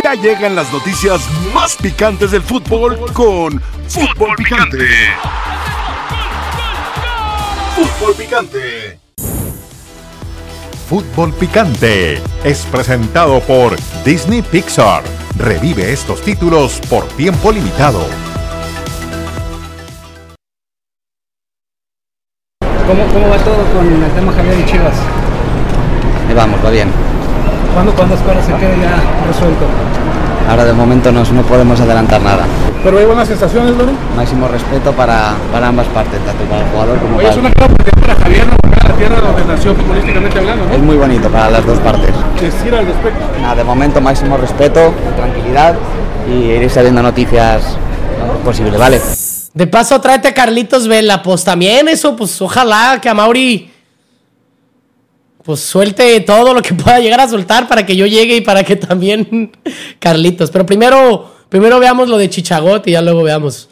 Ya llegan las noticias más picantes del fútbol con Fútbol Picante. Fútbol Picante. Fútbol Picante es presentado por Disney Pixar. Revive estos títulos por tiempo limitado. ¿Cómo, ¿Cómo va todo con el tema Javier y Chivas? Ahí vamos, va bien. ¿Cuándo, ¿Cuándo esperas se quede ya resuelto? Ahora de momento no, no podemos adelantar nada. ¿Pero hay buenas sensaciones, Lore? Máximo respeto para, para ambas partes, tanto para el jugador como Oye, para es una oportunidad para Javier no volver a la tierra donde nació futbolísticamente hablando, Es ¿no? muy bonito para las dos partes. Decir al respecto. Nada, de momento máximo respeto, tranquilidad y ir sabiendo noticias lo antes posible, ¿vale? De paso, tráete a Carlitos Vela. Pues también eso, pues ojalá que a Mauri pues suelte todo lo que pueda llegar a soltar para que yo llegue y para que también Carlitos. Pero primero, primero veamos lo de Chichagot y ya luego veamos.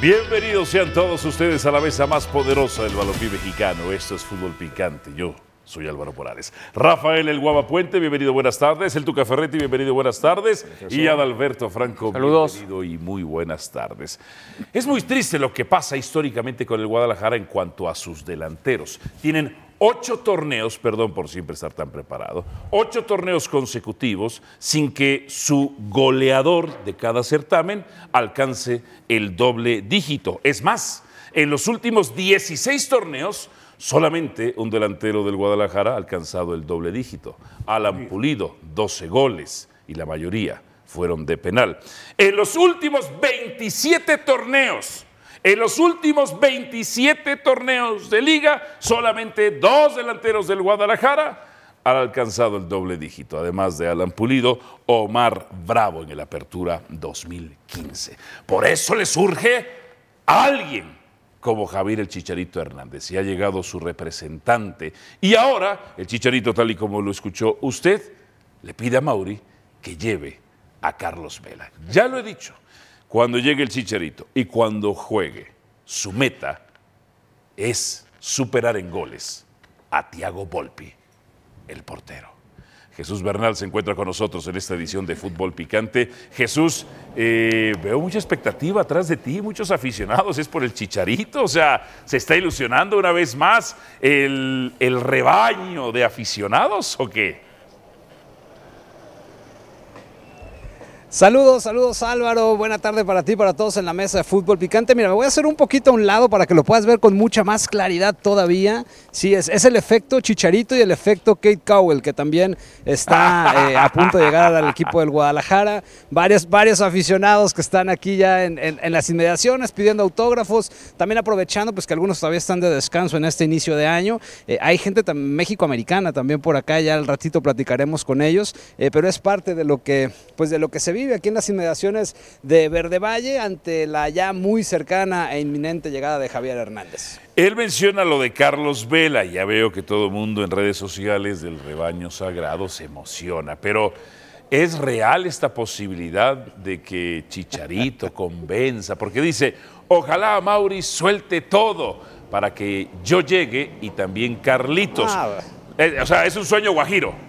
Bienvenidos sean todos ustedes a la mesa más poderosa del balompié mexicano. Esto es Fútbol Picante. Yo soy Álvaro Morales. Rafael El Guapapuente, bienvenido, buenas tardes. El Tuca Ferretti, bienvenido, buenas tardes. Y Adalberto Franco, Saludos. bienvenido y muy buenas tardes. Es muy triste lo que pasa históricamente con el Guadalajara en cuanto a sus delanteros. Tienen ocho torneos, perdón por siempre estar tan preparado, ocho torneos consecutivos sin que su goleador de cada certamen alcance el doble dígito. Es más, en los últimos 16 torneos, solamente un delantero del Guadalajara ha alcanzado el doble dígito. Alan Pulido, 12 goles y la mayoría fueron de penal. En los últimos 27 torneos, en los últimos 27 torneos de liga, solamente dos delanteros del Guadalajara han alcanzado el doble dígito, además de Alan Pulido, Omar Bravo en el Apertura 2015. Por eso le surge a alguien como Javier el Chicharito Hernández. Y ha llegado su representante. Y ahora, el Chicharito, tal y como lo escuchó usted, le pide a Mauri que lleve a Carlos Vela. Ya lo he dicho, cuando llegue el Chicharito y cuando juegue, su meta es superar en goles a Tiago Volpi, el portero. Jesús Bernal se encuentra con nosotros en esta edición de Fútbol Picante. Jesús, eh, veo mucha expectativa atrás de ti, muchos aficionados, es por el chicharito, o sea, se está ilusionando una vez más el, el rebaño de aficionados o qué? Saludos, saludos Álvaro, buena tarde para ti, para todos en la mesa de fútbol picante. Mira, me voy a hacer un poquito a un lado para que lo puedas ver con mucha más claridad todavía. Sí, es, el efecto Chicharito y el efecto Kate Cowell, que también está eh, a punto de llegar al equipo del Guadalajara. Varios, varios aficionados que están aquí ya en, las inmediaciones pidiendo autógrafos, también aprovechando pues que algunos todavía están de descanso en este inicio de año. Eh, hay gente México-americana también por acá, ya al ratito platicaremos con ellos, eh, pero es parte de lo que pues de lo que se vive aquí en las inmediaciones de Verde Valle ante la ya muy cercana e inminente llegada de Javier Hernández. Él menciona lo de Carlos Vela, ya veo que todo el mundo en redes sociales del rebaño sagrado se emociona, pero ¿es real esta posibilidad de que Chicharito convenza? Porque dice, ojalá Mauri suelte todo para que yo llegue y también Carlitos. Ah, Eh, o sea, es un sueño guajiro.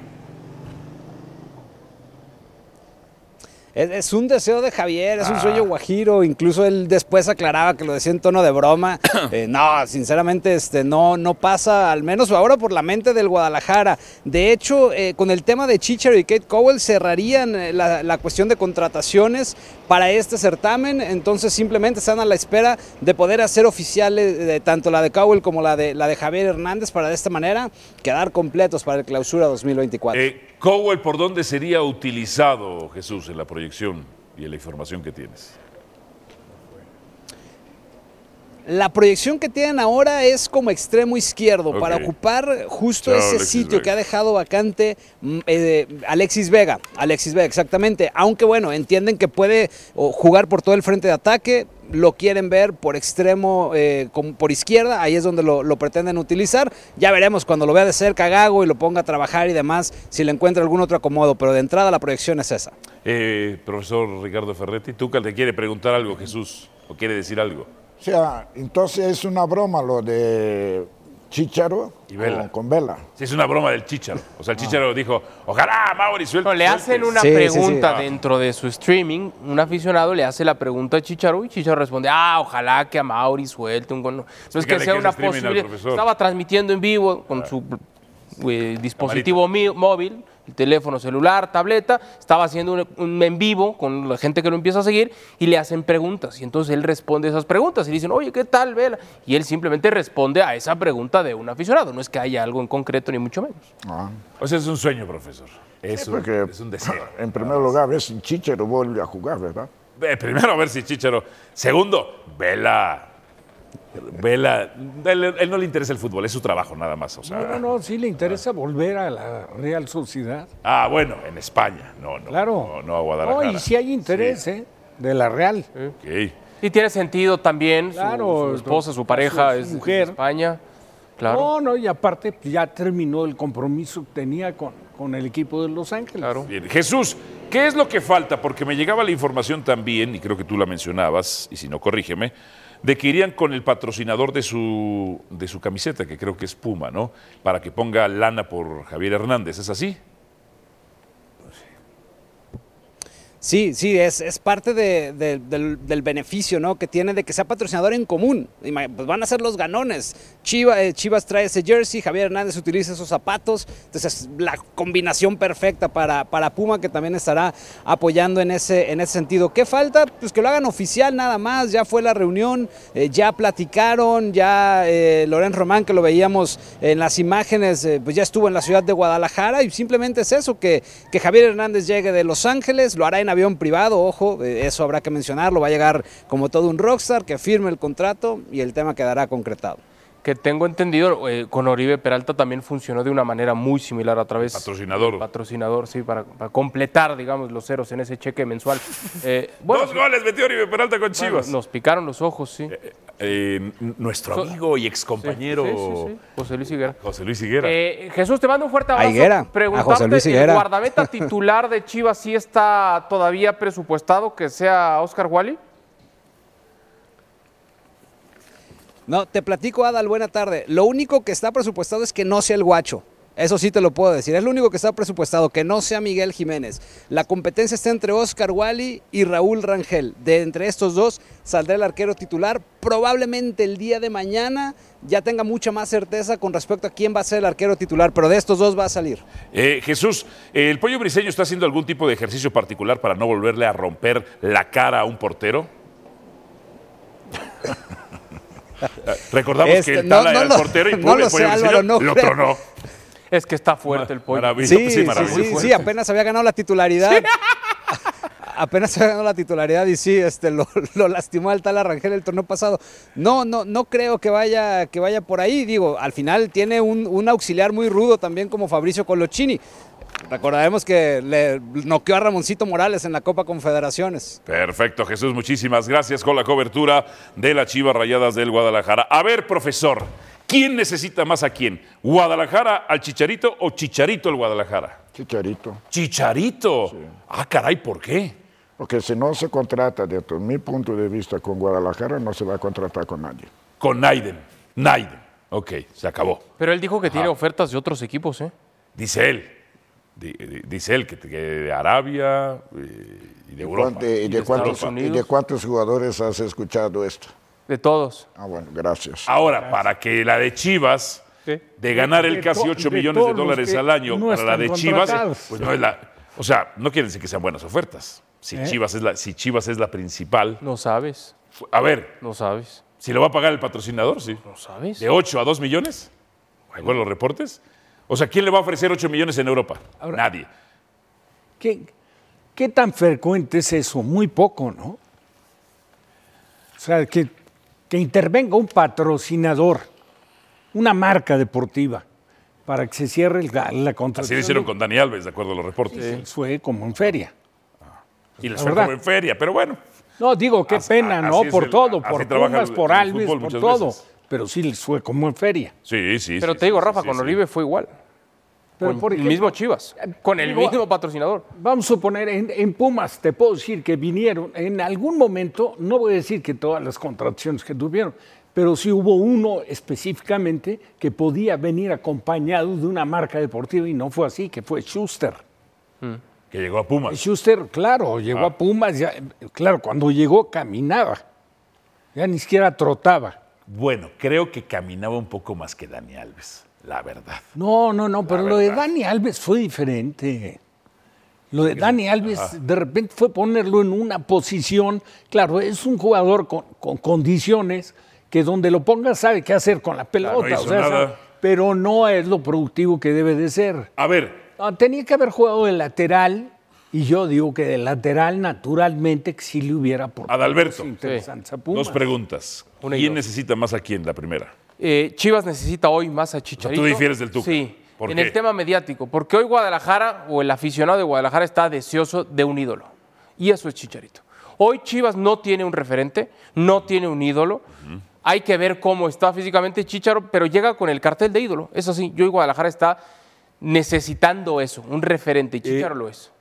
Es, es un deseo de Javier, es un sueño guajiro. Incluso él después aclaraba que lo decía en tono de broma. Eh, no, sinceramente, este, no, no pasa, al menos ahora por la mente del Guadalajara. De hecho, eh, con el tema de Chicharo y Kate Cowell cerrarían eh, la, la cuestión de contrataciones para este certamen. Entonces, simplemente están a la espera de poder hacer oficiales de tanto la de Cowell como la de, la de Javier Hernández para de esta manera quedar completos para el clausura 2024. Eh, Cowell, ¿por dónde sería utilizado Jesús en la proyección y en la información que tienes? La proyección que tienen ahora es como extremo izquierdo para ocupar justo Chao, ese Alexis sitio Vega. que ha dejado vacante mm, eh, Alexis Vega. Alexis Vega, exactamente. Aunque bueno, entienden que puede jugar por todo el frente de ataque, lo quieren ver por extremo, eh, como por izquierda, ahí es donde lo, lo pretenden utilizar. Ya veremos cuando lo vea de cerca Gago y lo ponga a trabajar y demás, si le encuentra algún otro acomodo, pero de entrada la proyección es esa. Eh, profesor Ricardo Ferretti, tú te quiere preguntar algo, Jesús, o quiere decir algo. O sea, entonces es una broma lo de Chicharo Y Vela. Con, con Vela. Sí, es una broma del Chicharo. O sea, el Chicharo dijo, ojalá Mauri suelte. No, le hacen suelte". una Sí, pregunta sí. dentro de su streaming, un aficionado le hace la pregunta a Chicharo y Chicharo responde, ah, ojalá que a Mauri suelte un gol. No, es que sea una profesor. Estaba transmitiendo en vivo con su eh, dispositivo móvil, el teléfono celular, tableta, estaba haciendo un, un en vivo con la gente que lo empieza a seguir y le hacen preguntas. Y entonces él responde esas preguntas y le dicen, oye, ¿qué tal, Vela? Y él simplemente responde a esa pregunta de un aficionado. No es que haya algo en concreto, ni mucho menos. Ah. O sea, es un sueño, profesor. Es, un, Porque, es un deseo. En primer lugar, a ver si Chicharo vuelve a jugar, ¿verdad? Ve, primero a ver si Chicharo. Segundo, Vela. Vela. Él, él no le interesa el fútbol, es su trabajo nada más. O sea, No, no, no, sí le interesa volver a la Real Sociedad. Ah, bueno, en España. No, no. Claro. No, no a Guadalajara. No, y si hay interés, ¿eh? De la Real. Ok. Y tiene sentido también. su- Claro, su, esposa, su pareja su es de mujer. España. Claro. No, no, y aparte pues, ya terminó el compromiso que tenía con, con el equipo de Los Ángeles. Claro. Bien. Jesús, ¿qué es lo que falta? Porque me llegaba la información también, y creo que tú la mencionabas, y si no, corrígeme, de que irían con el patrocinador de su, de su camiseta, que creo que es Puma, ¿no? Para que ponga lana por Javier Hernández. ¿Es así? Sí, sí, es, es parte de- de- del, del beneficio ¿no? que tiene de que sea patrocinador en común. Pues van a ser los ganones. Chiva- eh, Chivas trae ese jersey, Javier Hernández utiliza esos zapatos. Entonces es la combinación perfecta para, para Puma, que también estará apoyando en ese, en ese sentido. ¿Qué falta? Pues que lo hagan oficial nada más. Ya fue la reunión, eh, ya platicaron, ya eh, Loren Román, que lo veíamos en las imágenes, eh, pues ya estuvo en la ciudad de Guadalajara y simplemente es eso, que, que Javier Hernández llegue de Los Ángeles, lo hará en avión privado, ojo, eh, eso habrá que mencionarlo, va a llegar como todo un rockstar, que firme el contrato y el tema quedará concretado. Que tengo entendido, eh, con Oribe Peralta también funcionó de una manera muy similar a través. Patrocinador. Patrocinador, sí, para, para completar, digamos, los ceros en ese cheque mensual. Eh, bueno, Dos goles metió Oribe Peralta con bueno, Chivas. nos picaron los ojos, sí. Eh, n- nuestro So- amigo y excompañero Sí, sí, sí, José Luis Higuera. José Luis Higuera. Eh, Jesús, te mando un fuerte abrazo. Higuera, a Preguntarte, José Luis ¿el Higuera. guardameta titular de Chivas sí está todavía presupuestado que sea Oscar Wally? No, te platico, Adal, buena tarde. Lo único que está presupuestado es que no sea el guacho. Eso sí te lo puedo decir. Es lo único que está presupuestado, que no sea Miguel Jiménez. La competencia está entre Oscar Wally y Raúl Rangel. De entre estos dos saldrá el arquero titular. Probablemente el día de mañana ya tenga mucha más certeza con respecto a quién va a ser el arquero titular, pero de estos dos va a salir. Eh, Jesús, ¿el pollo briseño está haciendo algún tipo de ejercicio particular para no volverle a romper la cara a un portero? Recordamos Este, que el Tala no era el portero y no pobre lo sé, Álvaro, no lo tronó. Es que está fuerte el pollo. Maravilla, Sí, sí, sí, maravilloso. sí, sí, apenas había ganado la titularidad. apenas había ganado la titularidad y sí, este, lo, lo lastimó al tal Arrangel el torneo pasado. No, no, no creo que vaya, que vaya por ahí. Digo, al final tiene un, un auxiliar muy rudo también como Fabricio Colochini. Recordaremos que le noqueó a Ramoncito Morales en la Copa Confederaciones. Perfecto, Jesús, muchísimas gracias con la cobertura de las Chivas Rayadas del Guadalajara. A ver, profesor, ¿quién necesita más a quién? ¿Guadalajara al Chicharito o Chicharito al Guadalajara? Chicharito. Chicharito. Ah, caray, ¿por qué? Porque si no se contrata, desde mi punto de vista, con Guadalajara, no se va a contratar con nadie. Con Naiden. Naiden. Ok, se acabó. Pero él dijo que tiene ofertas de otros equipos, ¿eh? Dice él. Di- di- Dice él que, que de Arabia eh, y de Europa. ¿Cuánto- y, de de cuántos, Estados ¿Y de cuántos jugadores has escuchado esto? De todos. Ah, bueno, gracias. Ahora, para que la de Chivas, Sí. de ganar De el casi to- 8 de millones de dólares al año, no para la de Chivas, pues no es la. O sea, no quiere decir que sean buenas ofertas. Si, ¿Eh? Chivas, es la, si Chivas es la principal. No sabes. A ver, No sabes. si lo va a pagar el patrocinador, sí. No sabes. ¿De 8 a 2 millones? ¿Según los reportes? O sea, ¿quién le va a ofrecer 8 millones en Europa? Ahora- Nadie. ¿Qué, qué tan frecuente es eso? Muy poco, ¿no? O sea, que, que intervenga un patrocinador, una marca deportiva, para que se cierre el- la, contratación. Así lo hicieron con Dani Alves, de acuerdo a los reportes. Sí, Fue como en feria. Y les fue como en feria, pero bueno. No, digo, qué Así- pena, ¿no? Por el- todo, por Pumas, por Alves, fútbol por todo. veces. Pero sí les fue como en feria. Sí, sí. Pero sí, te digo, sí, Rafa, sí, con sí. Oribe fue igual. Pero, con por el ejemplo, mismo Chivas. Con el digo, mismo patrocinador. Vamos a suponer, en, en Pumas te puedo decir que vinieron en algún momento, no voy a decir que todas las contrataciones que tuvieron, pero sí hubo uno específicamente que podía venir acompañado de una marca deportiva y no fue así, que fue Schuster. Que llegó a Pumas. Schuster, claro, llegó Ah. a Pumas, ya- claro, cuando llegó caminaba, ya ni siquiera trotaba. Bueno, creo que caminaba un poco más que Dani Alves, la verdad. No, no, no, pero lo de. Dani Alves fue diferente. Lo de Dani Alves de repente fue ponerlo en una posición, claro, es un jugador con, con condiciones que donde lo pongas sabe qué hacer con la pelota, o sea, sabe- pero no es lo productivo que debe de ser. A ver, No, tenía que haber jugado de lateral y yo digo que de lateral naturalmente que sí le hubiera aportado Adalberto. Pumas. dos preguntas. ¿Quién dos. necesita más a quién? La primera. Eh, Chivas necesita hoy más a Chicharito. tú difieres del Tuca. Sí, ¿Por en qué? el tema mediático. Porque hoy Guadalajara o el aficionado de Guadalajara está deseoso de un ídolo. Y eso es Chicharito. Hoy Chivas no tiene un referente, no tiene un ídolo. Hay que ver cómo está físicamente Chicharo, pero llega con el cartel de ídolo. Eso sí, yo y Guadalajara está necesitando eso, un referente. Y Chicharo lo es.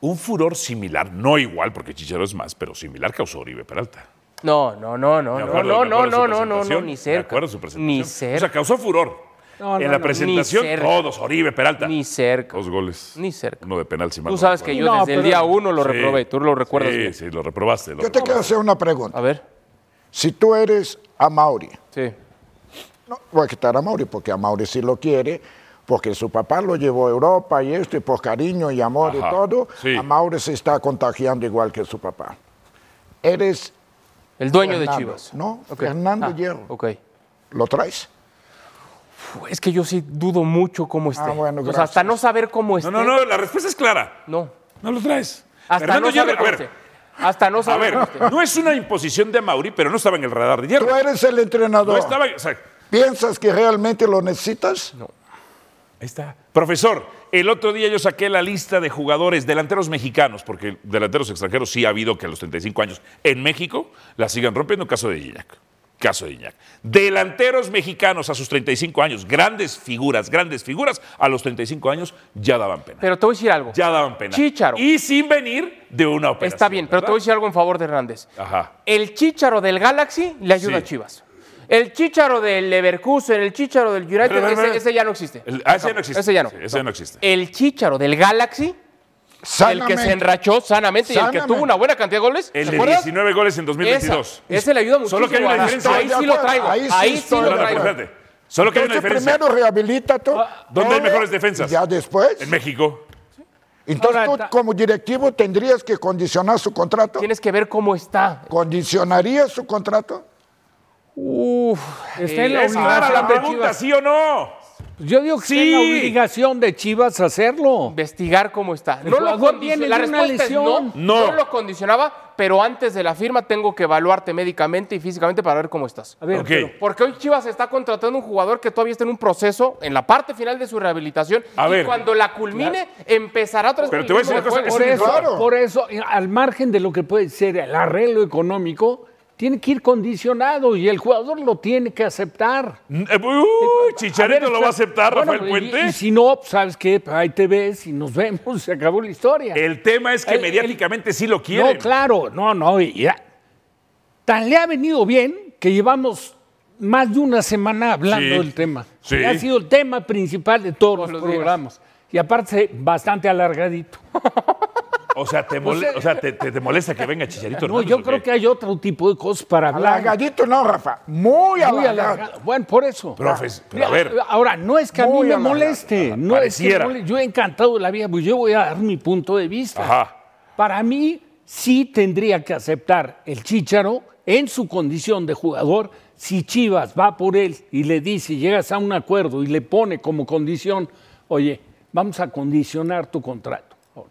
Un furor similar, no igual, porque Chicharo es más, pero similar causó Oribe Peralta. No, no, no, no, Me no, acuerdo- no, me no, no, no, no, no, ni Me cerca. de su presentación. Ni O cerca. sea, causó furor. No, en no, la no, presentación, ni cerca. todos, Oribe Peralta. Ni cerca. Dos goles. Ni cerca. Uno de penal, si mal Tú no sabes que yo No, desde el día uno lo Sí. reprobé, tú lo recuerdas Sí, bien. sí, lo reprobaste. lo Yo te quiero hacer una pregunta. A ver, Si tú eres a Mauri, sí. no voy a quitar a Mauri porque a Mauri sí lo quiere, porque su papá lo llevó a Europa y esto, y por cariño y amor Ajá, y todo, sí. a Mauri se está contagiando igual que su papá. Eres El dueño de Chivas. No, Ok. Fernando Ah, Hierro. Ok. ¿Lo traes? Uf, Es que yo sí dudo mucho cómo esté. Ah, bueno, o sea, hasta no saber cómo esté. No, no, no, la respuesta es clara. No. No lo traes. Hasta Fernando no saber Hierro, cómo a ver. Hasta no A saber ver, cómo esté. no es una imposición de Mauri, pero no estaba en el radar de Hierro. Tú eres el entrenador. No estaba, o sea, ¿Piensas que realmente lo necesitas? No. Ahí está. Profesor, el otro día yo saqué la lista de jugadores delanteros mexicanos, porque delanteros extranjeros sí ha habido que a los 35 años en México la sigan rompiendo. Caso de Gignac. Caso de Gignac. Delanteros mexicanos a sus 35 años, grandes figuras, grandes figuras, a los 35 años ya daban pena. Pero te voy a decir algo. Ya daban pena. Chícharo. Y sin venir de una operación. Está bien, pero te voy a decir algo en favor de Hernández. Ajá. El chícharo del Galaxy le ayuda Sí. a Chivas. El chícharo del Leverkusen, el chícharo del United, Pero, pero, ese, pero- ese ya no existe. El- ah, ese ya no existe. Ese ya no. Sí, ese ya no existe. El chícharo del Galaxy, el que se enrachó sanamente, y el que tuvo una buena cantidad de goles. El ¿te de acuerdas? 19 goles en 2022. Esa, ese le ayuda mucho. Solo que hay una diferencia. Ahí sí lo traigo. Ahí sí Ahí sí lo traigo. espérate. Solo que hay una diferencia. primero rehabilítate. ¿Dónde hay mejores defensas? Ya después. En México. Entonces Ahora, tú como directivo tendrías que condicionar su contrato. Tienes que ver cómo está. ¿Condicionarías su contrato? Uf. Está en la Es clara obligación la pregunta. ¿sí o no? Yo digo que Sí. es la obligación de Chivas hacerlo. investigar cómo está. No lo jugador condi- viene la respuesta es no. No. no lo condicionaba, pero antes de la firma tengo que evaluarte médicamente y físicamente para ver cómo estás. A ver, Ok. pero- Porque hoy Chivas está contratando un jugador que todavía está en un proceso, en la parte final de su rehabilitación, A y ver. cuando la culmine empezará otra vez Pero te voy a decir una cosa, por es eso, claro. por eso, eh, al margen de lo que puede ser el arreglo económico, tiene que ir condicionado y el jugador lo tiene que aceptar. Mm, eh, uy, Chicharito ver, lo va a aceptar, bueno, Rafael Puente. Y, si no, pues, ¿sabes qué? Ahí te ves y nos vemos, se acabó la historia. El tema es que El- mediáticamente sí lo quieren. No, claro, no, no. y ya. Tan le ha venido bien que llevamos más de una semana hablando Sí, del tema. sí. Ha sido el tema principal de todos, Todos los los días. programas. Y aparte, bastante alargadito. O sea, te, mole- o sea, te, te- te molesta que venga Chicharito No, Hernández, yo ¿o creo que hay otro tipo de cosas para hablar. Alargadito no, Rafa. Muy Muy. Bueno, por eso. Profes, pero a ver. Ahora, no es que a mí me moleste. No es que Pareciera. me moleste. Yo he encantado de la vida, pues yo voy a dar mi punto de vista. Ajá. Para mí, sí tendría que aceptar el Chícharo en su condición de jugador. Si Chivas va por él y le dice, llegas a un acuerdo y le pone como condición, oye, vamos a condicionar tu contrato.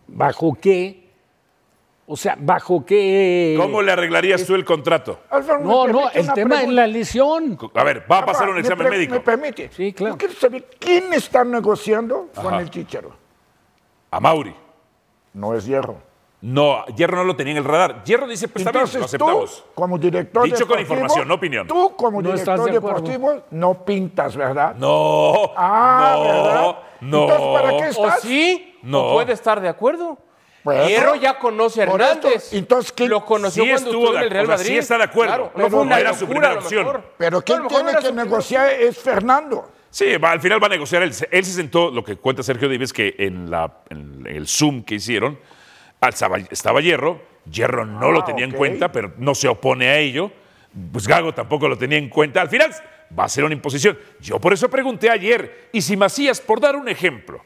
¿Bajo qué? O sea, ¿bajo qué? ¿Cómo le arreglarías tú el contrato? Alfredo, ¿me No, no, el tema es la lesión. A ver, va a pasar un ¿me examen médico. ¿Me permite? Sí, claro. Yo quiero saber quién está negociando con el Chicharo. A Mauri. No es Hierro. No, Hierro no lo tenía en el radar. Hierro dice, pues está bien, lo Entonces tú, aceptamos. como director Dicho con deportivo, información, no opinión. Tú, como No director de deportivo, no pintas, ¿verdad? No, Ah, no, ¿verdad? no. Entonces, ¿para qué ¿O estás? sí? No. ¿O puede estar de acuerdo? Bueno, Hierro ya conoce a Hernández. entonces, ¿quién- lo conoció Sí cuando estuvo en de- el Real o sea, Madrid. sí está de acuerdo. Claro, No no fue una era su primera opción. Pero quien tiene que negociar es Fernando. Sí, va, al final va a negociar. Él, se- él se sentó, lo que cuenta Sergio Davis, que en, la, en el Zoom que hicieron, estaba, estaba Hierro, Hierro no lo Ah, tenía en cuenta, pero no se opone a ello. Pues Gago tampoco lo tenía en cuenta. Al final va a ser una imposición. Yo por eso pregunté ayer, y si Macías, por dar un ejemplo,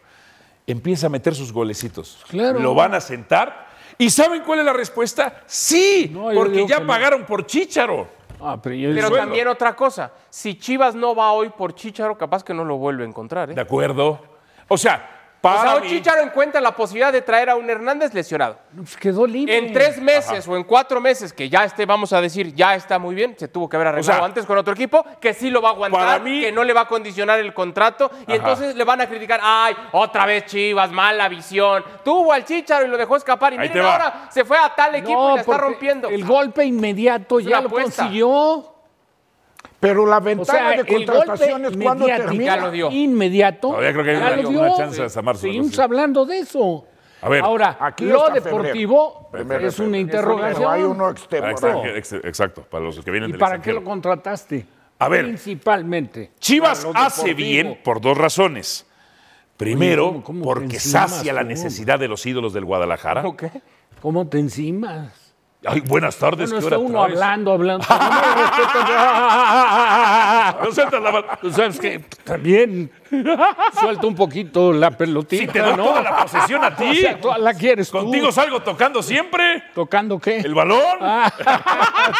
empieza a meter sus golecitos, Claro. ¿lo van a sentar? ¿Y saben cuál es la respuesta? Sí, No, porque ya no. pagaron por Chícharo. Ah, pero yo Pero también otra cosa. Si Chivas no va hoy por Chicharo, capaz que no lo vuelve a encontrar. ¿eh? ¿De acuerdo? O sea, O para sea, hoy Chicharo encuentra la posibilidad de traer a un Hernández lesionado. pues quedó libre. En tres meses o en cuatro meses, que ya esté, vamos a decir, ya está muy bien, se tuvo que haber arreglado sea, antes con otro equipo, que sí lo va a para aguantar, mí- que no le va a condicionar el contrato, y entonces le van a criticar, ay, otra vez Chivas, mala visión, tuvo al Chicharo y lo dejó escapar, y Ahí miren ahora, se fue a tal equipo y la está rompiendo. El golpe inmediato Es ya lo apuesta. consiguió. Pero la O ventana sea, de el golpe contrataciones, ¿cuándo mediático termina? Ya lo dio. Inmediato. Todavía creo que hay una- lo una chance hasta marzo, Seguimos hablando de eso. A ver. Ahora, Aquí lo deportivo febrero. es una Pero hay interrogación. uno Ah, extemporáneo. ex- ex- Exacto, para los que vienen ¿Y del para qué lo contrataste? A ver. Principalmente. Chivas hace deportivo. bien por dos razones. Primero, Oye, ¿cómo- cómo porque encimas sacia la necesidad de los ídolos del Guadalajara. ¿O qué? ¿Cómo te encimas? Ay, buenas tardes. Bueno, ¿qué está hora uno traes? hablando, hablando. No. No sueltas la mano. Tú sabes que también suelta un poquito la pelotita, Si te doy ¿no? toda la posesión a O ti. sea, toda la quieres tú. Contigo salgo tocando siempre ¿Tocando qué? el balón. Ah.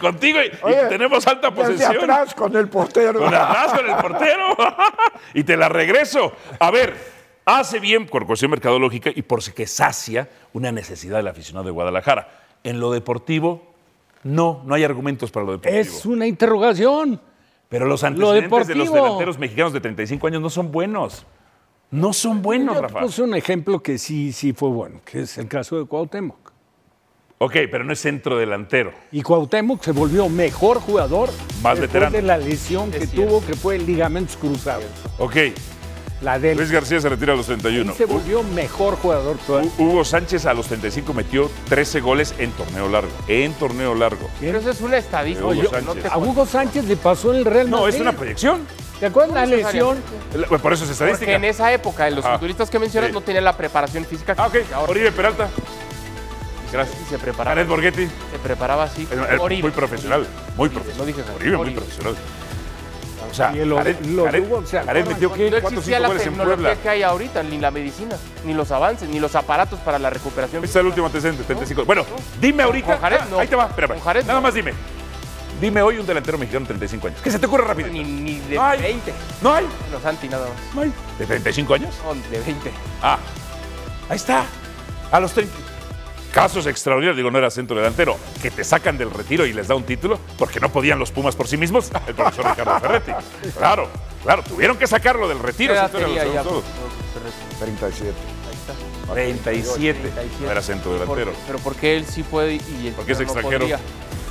Contigo y, tenemos alta Desde posesión. atrás con el portero. Con atrás con el portero. y te la regreso. A ver, hace bien por cuestión mercadológica y por que sacia una necesidad del aficionado de Guadalajara. En lo deportivo, no, no hay argumentos para lo deportivo. Es una interrogación. Pero los antecedentes de los delanteros mexicanos de 35 años no son buenos. No son buenos, Yo te Rafa. puse un ejemplo que sí, sí fue bueno, que es el caso de Cuauhtémoc. Ok, pero no es centro delantero. Y Cuauhtémoc se volvió mejor jugador Más después veterano. de la lesión que tuvo, que fue ligamentos cruzados. Ok, La del Luis García se retira a los 31. se volvió mejor jugador todavía. Hu- Hugo Sánchez a los 35 metió 13 goles en torneo largo. En torneo largo. Pero eso es una estadística. Hugo no Sánchez. te- A Hugo Sánchez le pasó en el Real Madrid. No, es una proyección. ¿Te acuerdas la lesión? La- Por eso es Porque estadística. en esa época, en los Ah, futbolistas que mencionas sí. no tenían la preparación física que Ah, ok. ahora. Oribe Peralta. Gracias. Y se preparaba, Jared Borghetti. se preparaba así. Oribe. Muy profesional. Muy profesional. No dije Jared, Oribe, muy profesional. O sea, Y el- Jared, lo Jared- tuvo, ¿se Jared acuerdan metió ¿qué? No cuatro o existía la tecnología Puebla. que hay ahorita, ni la medicina, ni los avances, ni los aparatos para la recuperación. Este es el último antecedente, 35. Bueno, dime ahorita. Con Jared, Ah, no. Ahí te va, espérame. Con Jared, Nada no. más dime. Dime hoy un delantero mexicano de 35 años. ¿Qué se te ocurre rápido? Ni, ni de No hay. 20. No hay. Los anti nada más. No hay. ¿De 35 años? No, de 20. Ah, ahí está. A los 30. Casos extraordinarios, digo, no era centro delantero, que te sacan del retiro y les da un título porque no podían los Pumas por sí mismos. El profesor Ricardo Ferretti. Claro, claro, tuvieron que sacarlo del retiro. ¿Qué edad esa historia tenía la ya? todos. 37. 37. No era centro delantero. Pero porque él sí puede y el Porque es no extranjero. podría.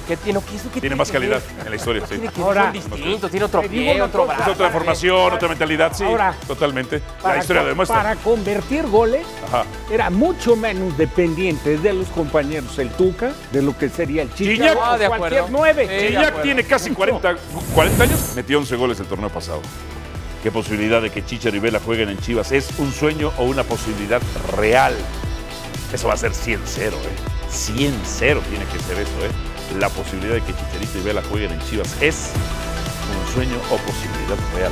¿Qué tiene, qué, eso qué Tiene más que calidad en la historia, sí. Tiene que Ahora- distintos, tiene otro pie, otro cosa. Es brazo. otra formación, otra mentalidad, sí. Ahora, totalmente. La Para, historia lo demuestra. para convertir goles Ajá. era mucho menos dependiente de los compañeros el Tuca, de lo que sería el Chicha Gignac. Ah, de cualquier nueve. Sí. Gignac tiene casi 40, 40 años, metió 11 goles el torneo pasado. ¿Qué posibilidad de que Chicharo y Vela jueguen en Chivas? ¿Es un sueño o una posibilidad real? Eso va a ser 100-0, ¿eh? 100-0 tiene que ser eso, ¿eh? La posibilidad de que Chicharito y Vela jueguen en Chivas es un sueño o posibilidad real.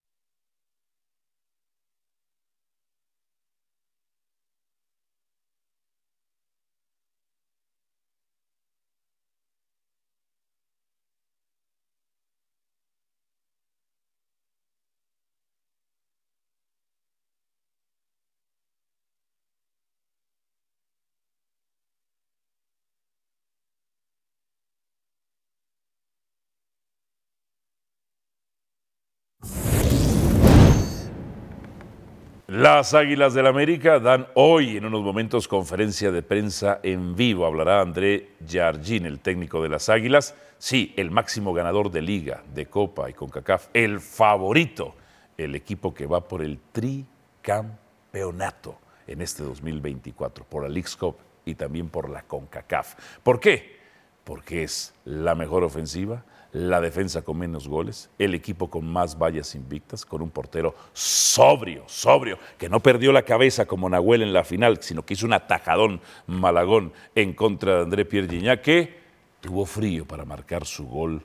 Las Águilas del América dan hoy en unos momentos conferencia de prensa en vivo. Hablará André Jardín, el técnico de las Águilas. Sí, el máximo ganador de liga, de Copa y CONCACAF. El favorito, el equipo que va por el tricampeonato en este 2024, por la League's y también por la CONCACAF. ¿Por qué? Porque es la mejor ofensiva, la defensa con menos goles, el equipo con más vallas invictas, con un portero sobrio, sobrio, que no perdió la cabeza como Nahuel en la final, sino que hizo un atajadón malagón en contra de André Pierre Gignac, que tuvo frío para marcar su gol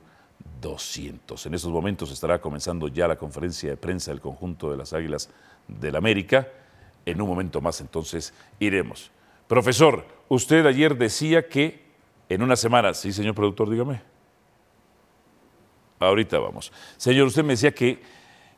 200. En estos momentos estará comenzando ya la conferencia de prensa del conjunto de las Águilas del América. En un momento más entonces iremos. Profesor, usted ayer decía que en una semana, sí señor productor, dígame. Ahorita vamos. Señor, usted me decía que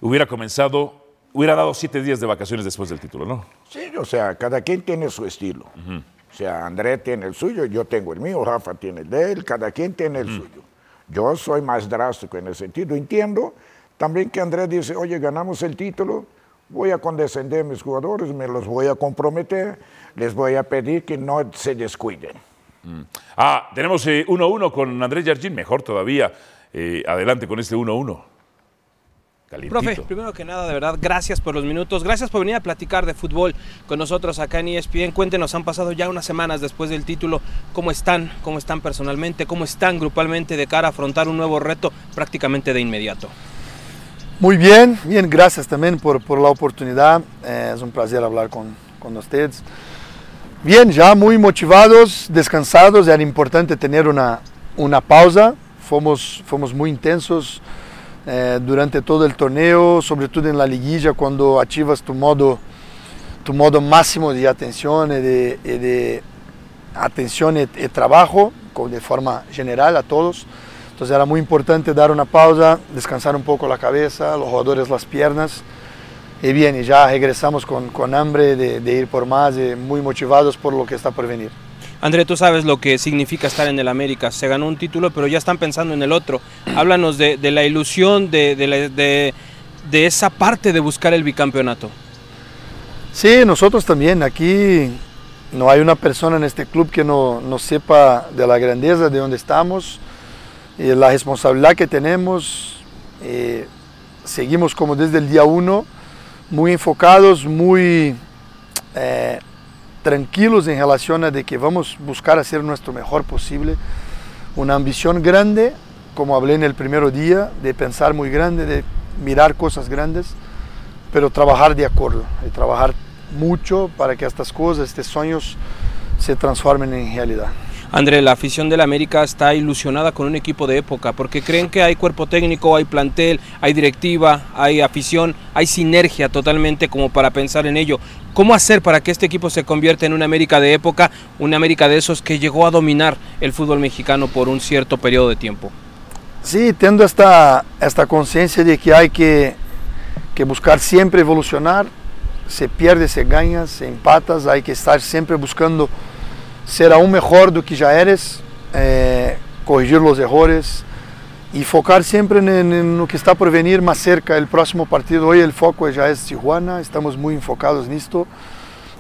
hubiera comenzado, hubiera dado siete días de vacaciones después del título, ¿no? Sí, o sea, cada quien tiene su estilo. O sea, André tiene el suyo, yo tengo el mío, Rafa tiene el de él, cada quien tiene el suyo. Yo soy más drástico en ese sentido. Entiendo también que André dice, oye, ganamos el título, voy a condescender a mis jugadores, me los voy a comprometer, les voy a pedir que no se descuiden. Ah, tenemos 1-1 con Andrés Jardín, mejor todavía. Eh, adelante con este 1-1. Calientito. Profe, primero que nada, de verdad, gracias por los minutos, gracias por venir a platicar de fútbol con nosotros acá en ESPN. Cuéntenos, han pasado ya unas semanas después del título, ¿cómo están? ¿Cómo están personalmente? ¿Cómo están grupalmente de cara a afrontar un nuevo reto prácticamente de inmediato? Muy bien, bien, gracias también por, por la oportunidad. Eh, es un placer hablar con, con ustedes. Bien, ya muy motivados, descansados. Era importante tener una, una pausa. Fomos, fomos muy intensos eh, durante todo el torneo, sobre todo en la liguilla, cuando activas tu modo, tu modo máximo de atención y de, de atención y, y trabajo, de forma general a todos. Entonces era muy importante dar una pausa, descansar un poco la cabeza, los jugadores las piernas. Y bien, ya regresamos con, con hambre de, de ir por más y muy motivados por lo que está por venir. André, tú sabes lo que significa estar en el América. Se ganó un título, pero ya están pensando en el otro. Háblanos de, la ilusión, de, esa parte de buscar el bicampeonato. Sí, nosotros también. Aquí no hay una persona en este club que no, no sepa de la grandeza de donde estamos y la responsabilidad que tenemos. Eh, seguimos como desde el día uno, muy enfocados, muy eh, tranquilos en relación a de que vamos a buscar hacer nuestro mejor posible. Una ambición grande, como hablé en el primer día, de pensar muy grande, de mirar cosas grandes pero trabajar de acuerdo y trabajar mucho para que estas cosas, estos sueños se transformen en realidad. André, la afición del América está ilusionada con un equipo de época porque creen que hay cuerpo técnico, hay plantel, hay directiva, hay afición, hay sinergia totalmente como para pensar en ello. ¿Cómo hacer para que este equipo se convierta en una América de época, una América de esos que llegó a dominar el fútbol mexicano por un cierto periodo de tiempo? Sí, tendo esta, esta conciencia de que hay que, que buscar siempre evolucionar, se pierde, se gana, se empatas, hay que estar siempre buscando ser aún mejor do que ya eres, eh, corregir los errores y focar siempre en, en lo que está por venir más cerca, el próximo partido. Hoy el foco ya es Tijuana, estamos muy enfocados en esto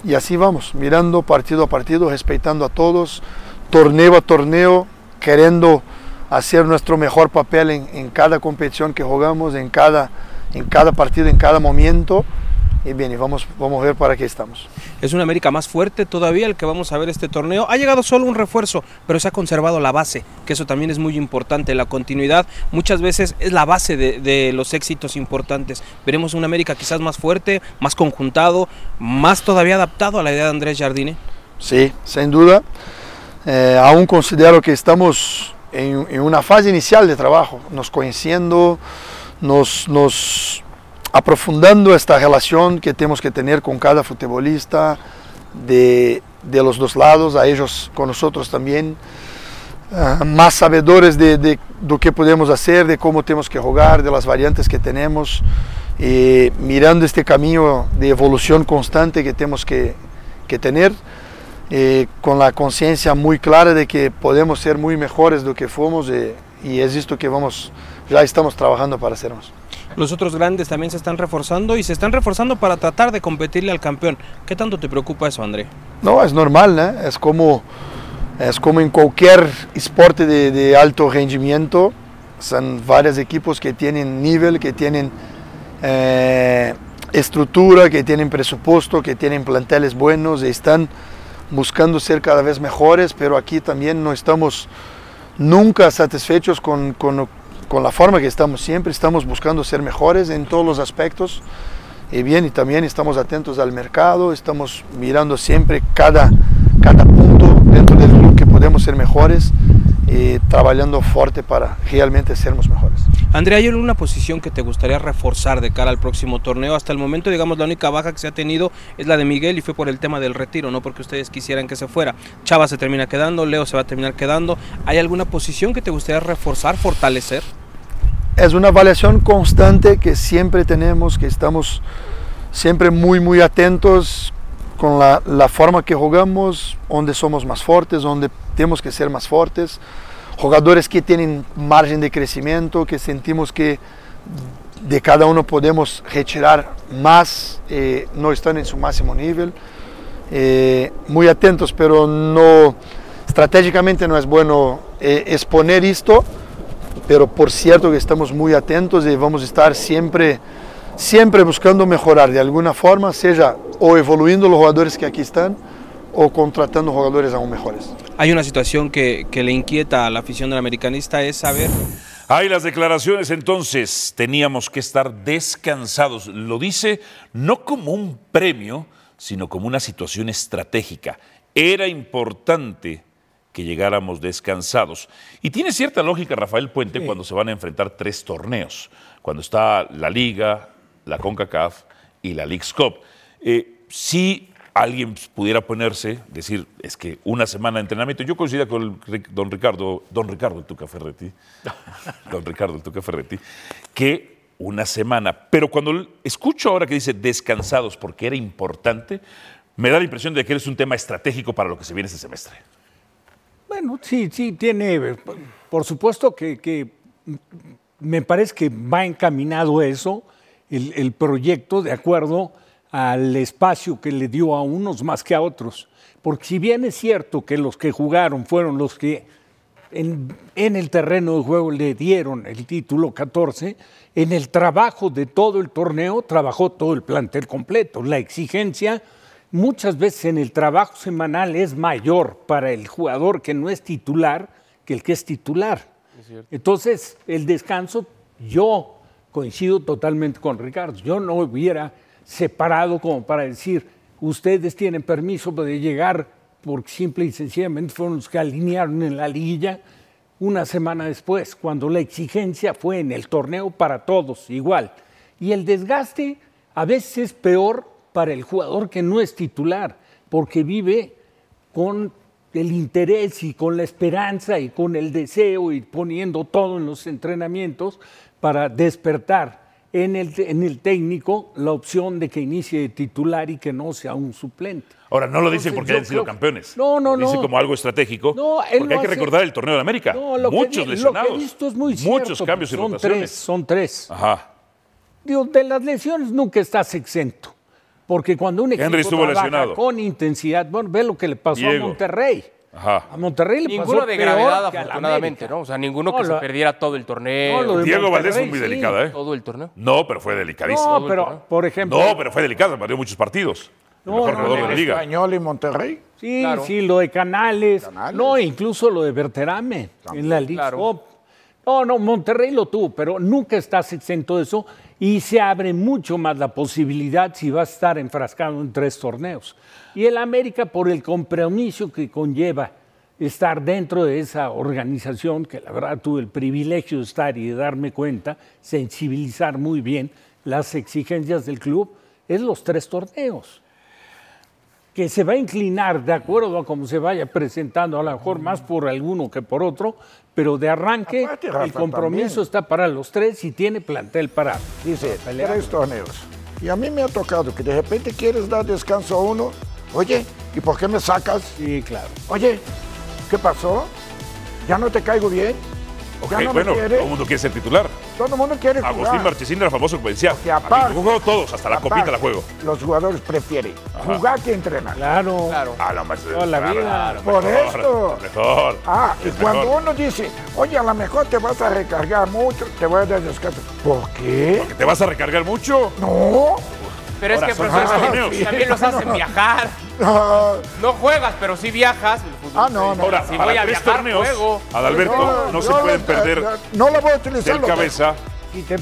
y así vamos, mirando partido a partido, respetando a todos, torneo a torneo, queriendo hacer nuestro mejor papel en, en cada competición que jugamos, en cada, en cada partido, en cada momento. Y bien, y vamos, vamos a ver para qué estamos. Es un América más fuerte todavía el que vamos a ver este torneo. Ha llegado solo un refuerzo, pero se ha conservado la base, que eso también es muy importante. La continuidad muchas veces es la base de, de los éxitos importantes. Veremos un América quizás más fuerte, más conjuntado, más todavía adaptado a la idea de Andrés Jardine. Sí, sin duda. Eh, aún considero que estamos en, en, una fase inicial de trabajo, nos conociendo, nos, nos aprofundando esta relación que tenemos que tener con cada futbolista de, de los dos lados, a ellos con nosotros también, uh, más sabedores de, de, lo que podemos hacer, de cómo tenemos que jugar, de las variantes que tenemos, y mirando este camino de evolución constante que tenemos que, que tener. Eh, con la conciencia muy clara de que podemos ser muy mejores de lo que fuimos eh, y es esto que vamos, ya estamos trabajando para más. Los otros grandes también se están reforzando y se están reforzando para tratar de competirle al campeón. ¿Qué tanto te preocupa eso, André? No, es normal, ¿eh? es, como, es como en cualquier esporte de, de alto rendimiento. Son varios equipos que tienen nivel, que tienen eh, estructura, que tienen presupuesto, que tienen planteles buenos y están buscando ser cada vez mejores, pero aquí también no estamos nunca satisfechos con, con, con, la forma que estamos siempre, estamos buscando ser mejores en todos los aspectos. Y bien, y también estamos atentos al mercado, estamos mirando siempre cada, cada punto dentro del club que podemos ser mejores y trabajando fuerte para realmente sermos mejores. Andrea, ¿hay alguna posición que te gustaría reforzar de cara al próximo torneo? Hasta el momento, digamos, la única baja que se ha tenido es la de Miguel y fue por el tema del retiro, no porque ustedes quisieran que se fuera. Chava se termina quedando, Leo se va a terminar quedando. ¿Hay alguna posición que te gustaría reforzar, fortalecer? Es una evaluación constante que siempre tenemos, que estamos siempre muy, muy atentos con la, la forma que jugamos, donde somos más fuertes, donde tenemos que ser más fuertes jugadores que tienen margen de crecimiento, que sentimos que de cada uno podemos retirar más, eh, no están en su máximo nivel. Eh, muy atentos, pero no estratégicamente no es bueno eh, exponer esto, pero por cierto que estamos muy atentos y vamos a estar siempre, siempre buscando mejorar de alguna forma, sea o evoluindo los jugadores que aquí están, o contratando jugadores aún mejores. Hay una situación que, que le inquieta a la afición del americanista, es saber... Hay las declaraciones entonces, teníamos que estar descansados. Lo dice no como un premio, sino como una situación estratégica. Era importante que llegáramos descansados. Y tiene cierta lógica Rafael Puente sí. cuando se van a enfrentar tres torneos, cuando está la Liga, la CONCACAF y la League's Cup. Eh, sí alguien pudiera ponerse, decir, es que una semana de entrenamiento, yo coincido con el, don Ricardo, don Ricardo el Tuca Ferretti, don Ricardo el Tuca Ferretti, que una semana, pero cuando escucho ahora que dice descansados porque era importante, me da la impresión de que es un tema estratégico para lo que se viene ese semestre. Bueno, sí, sí, tiene, por supuesto que, que me parece que va encaminado eso, el, el proyecto, de acuerdo al espacio que le dio a unos más que a otros. Porque si bien es cierto que los que jugaron fueron los que en, en, el terreno de juego le dieron el título 14, en el trabajo de todo el torneo trabajó todo el plantel completo. La exigencia muchas veces en el trabajo semanal es mayor para el jugador que no es titular que el que es titular. Es Entonces, el descanso, yo coincido totalmente con Ricardo, yo no hubiera separado como para decir, ustedes tienen permiso de llegar porque simple y sencillamente fueron los que alinearon en la liguilla una semana después, cuando la exigencia fue en el torneo para todos igual. Y el desgaste a veces es peor para el jugador que no es titular, porque vive con el interés y con la esperanza y con el deseo y poniendo todo en los entrenamientos para despertar en el, en el, técnico la opción de que inicie de titular y que no sea un suplente. Ahora, no lo dicen porque hayan sido campeones. No, no, lo no. Dice como algo estratégico. No, porque hay que recordar el torneo de América. No, lo Muchos que, lesionados. Lo que he visto es muy muchos cierto, cambios y son rotaciones. Tres, son tres. Ajá. Digo, de las lesiones nunca estás exento. Porque cuando un equipo trabaja lesionado. con intensidad, bueno, ve lo que le pasó Diego. a Monterrey. Ajá. A Monterrey le Ninguno pasó de peor gravedad, que afortunadamente, América. ¿no? O sea, ninguno No, que se perdiera todo el torneo. No, lo de Diego Valdés fue Monterrey, muy sí. delicada, ¿eh? Todo el torneo. No, pero fue delicadísimo. No, pero, por ejemplo. No, pero fue delicada, perdió muchos partidos. El No, mejor no, jugador de no, la liga. Español y Monterrey. Sí, Claro. sí, lo de Canales. Canales. No, incluso lo de Berterame en la Liga. Claro. No, no, Monterrey lo tuvo, pero nunca estás exento de eso y se abre mucho más la posibilidad si va a estar enfrascado en tres torneos. Y el América, por el compromiso que conlleva estar dentro de esa organización, que la verdad tuve el privilegio de estar y de darme cuenta, sensibilizar muy bien las exigencias del club, es los tres torneos que se va a inclinar de acuerdo a cómo se vaya presentando, a lo mejor más por alguno que por otro, pero de arranque Aparte, Rafa, el compromiso también. está para los tres y tiene plantel para. Dice, tres torneos. Y a mí me ha tocado que de repente quieres dar descanso a uno. Oye, ¿y por qué me sacas? Sí, claro. Oye, ¿qué pasó? ¿Ya no te caigo bien? Ok, ¿Ya no bueno, me todo el mundo quiere ser titular. Todo el mundo quiere jugar. Agustín Marchesín era famoso que decía, Porque aparte- "A yo juego todos, hasta la copita la juego. Los jugadores prefieren Ajá. jugar que entrenar. Claro. Claro. Ah, no, más, Toda la vida. claro, Por mejor, esto. Mejor. Ah, y es cuando mejor. uno dice, oye, a lo mejor te vas a recargar mucho, te voy a dar descanso. ¿Por qué? ¿Te vas a recargar mucho? No. Pero es que profesor, torneos. también los hacen viajar. No. No juegas, pero sí viajas. El Ah, no, no. Ahora, Si voy a tres viajar, torneos, juego. Adalberto, no, se yo pueden lo- perder no, no la voy a utilizar. del lo cabeza,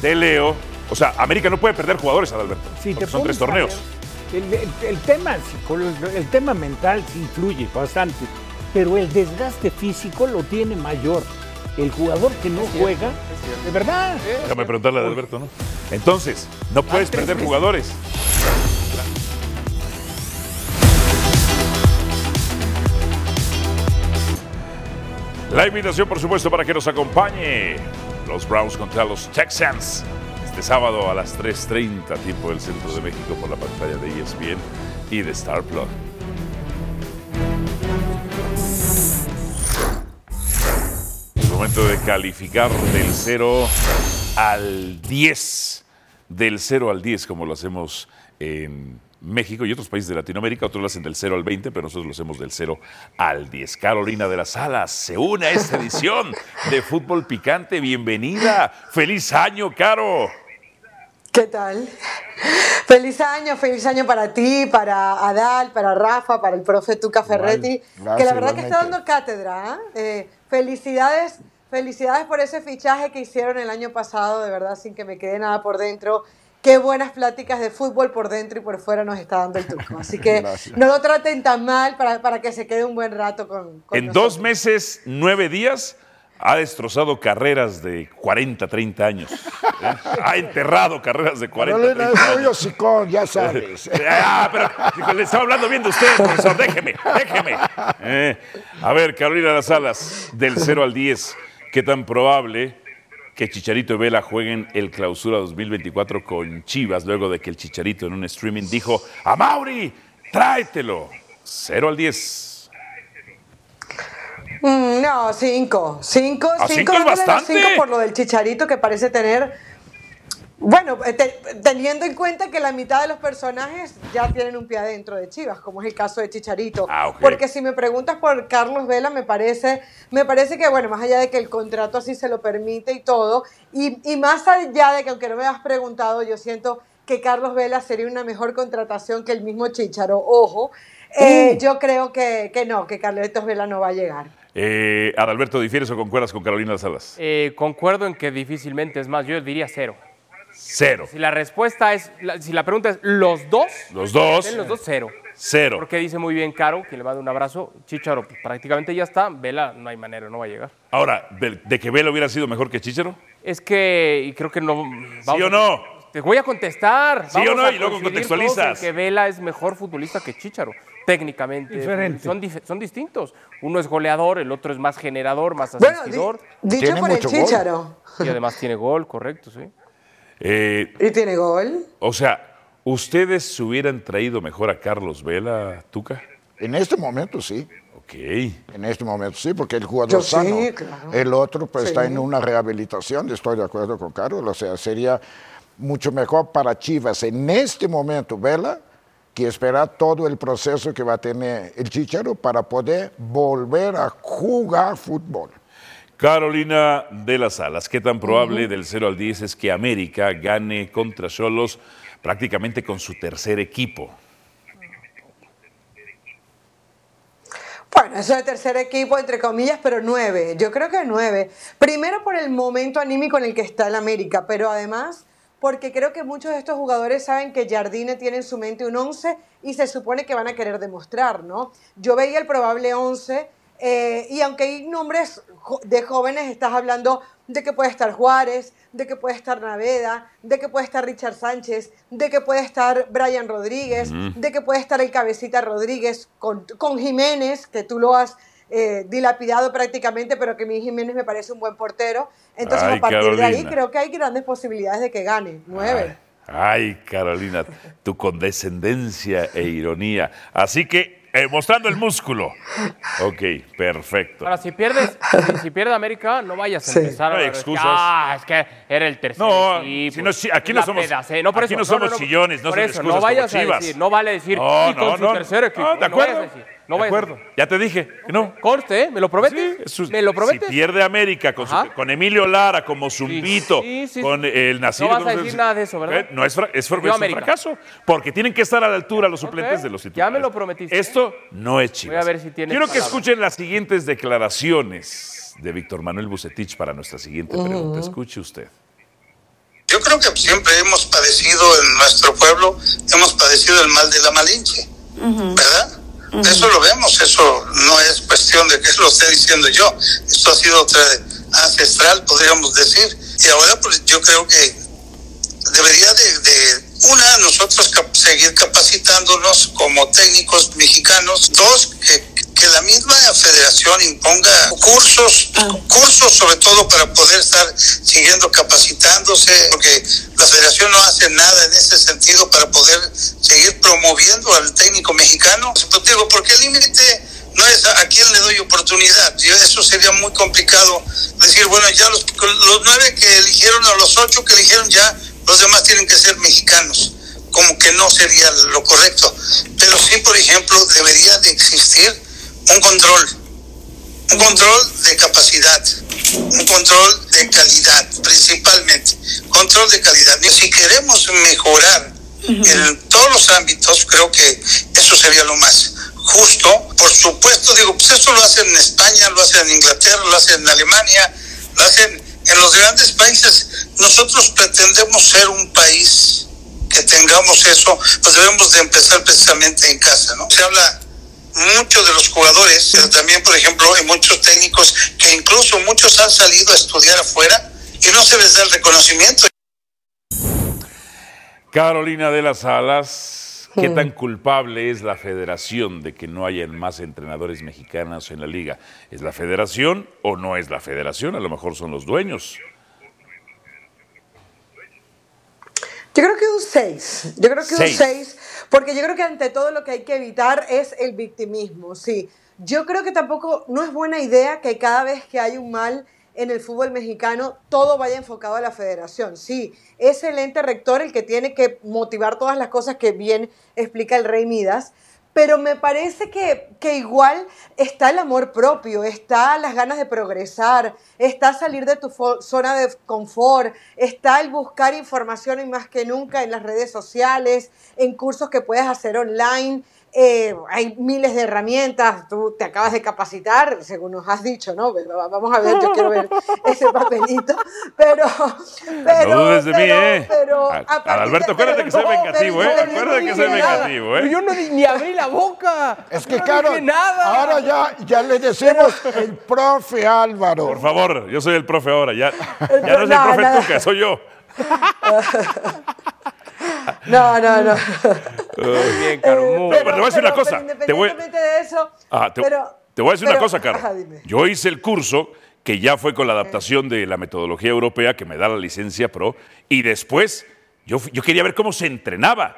de Leo. O sea, América no puede perder jugadores, Adalberto. si porque te son tres torneos. El, el- el tema el tema mental sí influye bastante, pero el desgaste físico lo tiene mayor. El jugador que no juega, de verdad. Déjame preguntarle a Adalberto, ¿no? Entonces, no puedes perder jugadores. La invitación, por supuesto, para que nos acompañe los Browns contra los Texans este sábado a las 3.30, tiempo del centro de México, por la pantalla de ESPN y de Star Plus. Momento de calificar del 0 al 10. Del 0 al 10, como lo hacemos en México y otros países de Latinoamérica. Otros lo hacen del 0 al 20, pero nosotros lo hacemos del 0 al 10. Carolina de las Alas se une a esta edición de Fútbol Picante. Bienvenida. Feliz año, Caro. ¿Qué tal? Feliz año, feliz año para ti, para Adal, para Rafa, para el profe Tuca Ferretti, Gracias, que la verdad que está dando cátedra. ¿eh? Eh, felicidades, felicidades por ese fichaje que hicieron el año pasado, de verdad, sin que me quede nada por dentro. Qué buenas pláticas de fútbol por dentro y por fuera nos está dando el Tuca. Así que Gracias. no lo traten tan mal para, para que se quede un buen rato con, con En nosotros. dos meses, nueve días, ha destrozado carreras de 40, 30 años. ¿eh? Ha enterrado carreras de 40, Carolina 30 es muy años. hocicón, ya sabes. Ah, pero le estaba hablando bien de usted, profesor. Déjeme, déjeme. Eh, a ver, Carolina Las Alas, del 0 al 10, ¿qué tan probable que Chicharito y Vela jueguen el clausura 2024 con Chivas luego de que el Chicharito en un streaming dijo: ¡A Mauri, tráetelo! 0 al 10. Mm, no, cinco. Cinco, ¿Ah, cinco, cinco es dándole los bastante? cinco por lo del chicharito que parece tener. Bueno, eh, te- teniendo en cuenta que la mitad de los personajes ya tienen un pie adentro de Chivas, como es el caso de Chicharito. Ah, ok. Porque si me preguntas por Carlos Vela, me parece, me parece que, bueno, más allá de que el contrato así se lo permite y todo, y, y más allá de que, aunque no me has preguntado, yo siento que Carlos Vela sería una mejor contratación que el mismo Chicharo. Ojo, eh, yo creo que, que no, que Carlitos Vela no va a llegar. Eh, Adalberto, ¿difieres o concuerdas con Carolina Las Alas? Eh, concuerdo en que difícilmente, es más, yo diría cero. Cero. Si la respuesta es, la- si la pregunta es los dos, Los dos, los dos cero. cero. Porque dice muy bien Caro, que le manda un abrazo. Chicharo, pues, prácticamente ya está. Vela, no hay manera, no va a llegar. Ahora, ¿de que Vela hubiera sido mejor que Chichero? Es que, y creo que no. ¿Sí o no? Te voy a contestar. ¿Sí o no? a Y luego contextualizas. que Vela es mejor futbolista que Chicharo, técnicamente. Diferente. Son, dif- son distintos. Uno es goleador, el otro es más generador, más Bueno, di- asistidor. dicho Tiene por el. Chicharo. Y además tiene gol, correcto, sí. Eh, ¿Y tiene gol? o sea, ¿ustedes hubieran traído mejor a Carlos Vela, Tuca? En este momento sí. Ok. En este momento sí, porque el jugador Yo sí, sano. claro. El otro pues Sí. está en una rehabilitación, estoy de acuerdo con Carlos. O sea, sería mucho mejor para Chivas en este momento Vela que esperar todo el proceso que va a tener el Chicharo para poder volver a jugar fútbol. Carolina de las Alas, ¿qué tan probable del 0 al 10 es que América gane contra Cholos prácticamente con su tercer equipo? Bueno, eso de tercer equipo, entre comillas, pero nueve. Yo creo que nueve. Primero por el momento anímico en el que está el América, pero además porque creo que muchos de estos jugadores saben que Jardine tiene en su mente un 11 y se supone que van a querer demostrar, ¿no? Yo veía el probable 11 eh, y aunque hay nombres de jóvenes, estás hablando de que puede estar Juárez, de que puede estar Naveda, de que puede estar Richard Sánchez, de que puede estar Brian Rodríguez, de que puede estar el Cabecita Rodríguez con, con Jiménez, que tú lo has eh, dilapidado prácticamente, pero que mí Jiménez me parece un buen portero. Entonces, Ay, a partir de ahí, creo que hay grandes posibilidades de que gane. Nueve. Ay, Carolina, tu condescendencia e ironía. Así que, eh, mostrando el músculo. Ok, perfecto. Ahora, si pierdes, si, si pierde América, no vayas a Sí. empezar No hay a excusas. Ah, es que era el tercer No, equipo. si no, si- aquí no somos- pedacé. No, por aquí eso, no somos chillones, no por son eso, excusas no vayas como a decir, no vale decir, No, y con no, su no. tercer equipo. No, de no vayas a acuerdo. No De a acuerdo. Ya te dije que no. Conste, ¿eh? ¿Me lo prometes? ¿Me lo prometes? Si pierde América con, su- con Emilio Lara como zumbito, sí, sí, con el Nacir. No vas a ¿cómo se decir nada de eso, ¿verdad? Eh, No es, fra- es, fra- es un fracaso, porque tienen que estar a la altura los suplentes de los Ya titulares. me lo prometiste. Esto no es Chivas. Voy a ver si tienes Quiero que palabra. escuchen las siguientes declaraciones de Víctor Manuel Bucetich para nuestra siguiente pregunta. Escuche usted. Yo creo que siempre hemos padecido en nuestro pueblo, hemos padecido el mal de la malinche, ¿verdad? Eso lo vemos, eso no es cuestión de que lo esté diciendo yo, esto ha sido tra- ancestral, podríamos decir, y ahora pues yo creo que debería de, de, una, nosotros cap- seguir capacitándonos como técnicos mexicanos, dos, que, que la misma federación imponga cursos, cursos sobre todo para poder estar siguiendo capacitándose, porque la federación no hace nada en ese sentido para poder seguir promoviendo al técnico mexicano. Pues digo, porque el límite no es a, a quién le doy oportunidad. Yo- eso sería muy complicado decir, bueno, ya los, los nueve que eligieron o los ocho que eligieron ya, los demás tienen que ser mexicanos. Como que no sería lo correcto. Pero sí, por ejemplo, debería de existir un control. Un control de capacidad. Un control de calidad, principalmente. Control de calidad. Si queremos mejorar en todos los ámbitos, creo que eso sería lo más justo. Por supuesto, digo, pues eso lo hacen en España, lo hacen en Inglaterra, lo hacen en Alemania, lo hacen en los grandes países. Nosotros pretendemos ser un país que tengamos eso, pues debemos de empezar precisamente en casa, ¿no? Se habla mucho de los jugadores, pero también, por ejemplo, hay muchos técnicos que incluso muchos han salido a estudiar afuera y no se les da el reconocimiento. Carolina de las Alas, ¿qué tan culpable es la federación de que no hayan más entrenadores mexicanos en la liga? ¿Es la federación o no es la federación? A lo mejor son los dueños. Yo creo que un 6. Yo creo que un Seis. 6. Porque yo creo que ante todo lo que hay que evitar es el victimismo. Sí. Yo creo que tampoco no es buena idea que cada vez que hay un mal en el fútbol mexicano todo vaya enfocado a la federación. Sí, es el ente rector el que tiene que motivar todas las cosas que bien explica el Rey Midas. Pero me parece que, que igual está el amor propio, está las ganas de progresar, está salir de tu zona de confort, está el buscar información y más que nunca en las redes sociales, en cursos que puedes hacer online. Eh, hay miles de herramientas, tú te acabas de capacitar, según nos has dicho, ¿no? Vamos a ver, yo quiero ver ese papelito, pero... pero no dudes de mí, ¿eh? pero A- a partir Adalberto, de- acuérdate que soy no, vengativo, ¿eh? Acuérdate no que soy vengativo, ¿eh? Yo no ni abrí la boca. Es que, No claro, nada. ahora ya, ya le decimos el profe Álvaro. Por favor, yo soy el profe ahora. Ya, ya pro- no es el no, profe no. Tuca, soy yo. No, no, no. Muy bien, Caro. muy No, pero te voy a decir una pero- cosa. pero Te voy, independientemente de eso, te, pero- te voy a decir una pero- cosa, Caro. ajá. Yo hice el curso que ya fue con la adaptación de la metodología europea que me da la licencia pro y después yo, yo quería ver cómo se entrenaba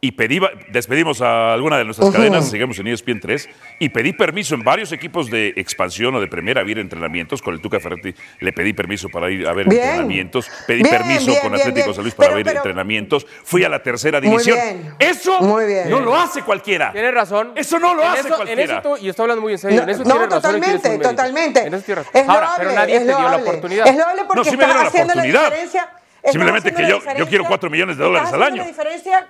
y pedí, despedimos a alguna de nuestras cadenas, seguimos en E ESPN 3, y pedí permiso en varios equipos de expansión o de primera a ver entrenamientos. Con el Tuca Ferretti le pedí permiso para ir a ver Bien. entrenamientos. Pedí Bien, permiso bien, con bien, Atlético bien. San Luis para Pero- ver pero- entrenamientos. Fui a la tercera Muy división. bien. Eso Muy bien. no lo hace cualquiera. Tienes razón. Eso no lo En hace eso- En cualquiera. eso tú- y estoy hablando muy en serio. No, en eso no, tienes razón totalmente, mérito. totalmente. En eso tienes razón. Es Ahora, loable, pero nadie es te dio la oportunidad. Es loable porque No, sí me estás dieron la oportunidad. Simplemente que yo- yo quiero diferencia- cuatro millones de dólares al año. diferencia,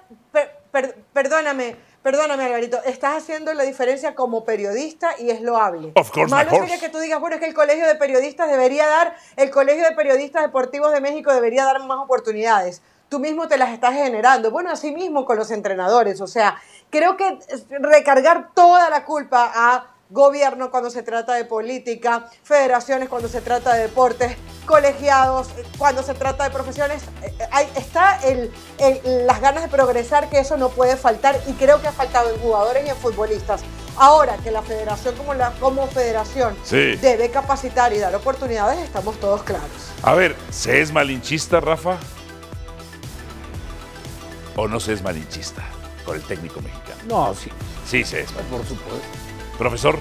per- per- perdóname, perdóname, Alvarito, estás haciendo la diferencia como periodista y es loable. Of course, Malo sería que tú digas, bueno, es que el colegio de periodistas debería dar, el colegio de periodistas deportivos de México debería dar más oportunidades. Tú mismo te las estás generando. Bueno, así mismo con los entrenadores. O sea, creo que recargar toda la culpa a gobierno cuando se trata de política, federaciones cuando se trata de deportes, colegiados eh, cuando se trata de profesiones, eh, eh, ahí está el, el- las ganas de progresar que eso no puede faltar y creo que ha faltado en jugadores y en futbolistas. Ahora que la federación como, la, como federación Sí. debe capacitar y dar oportunidades, estamos todos claros. A ver, ¿se es malinchista, Rafa? ¿O no se es malinchista con el técnico mexicano? No, sí, Sí, se es. por supuesto. Profesor,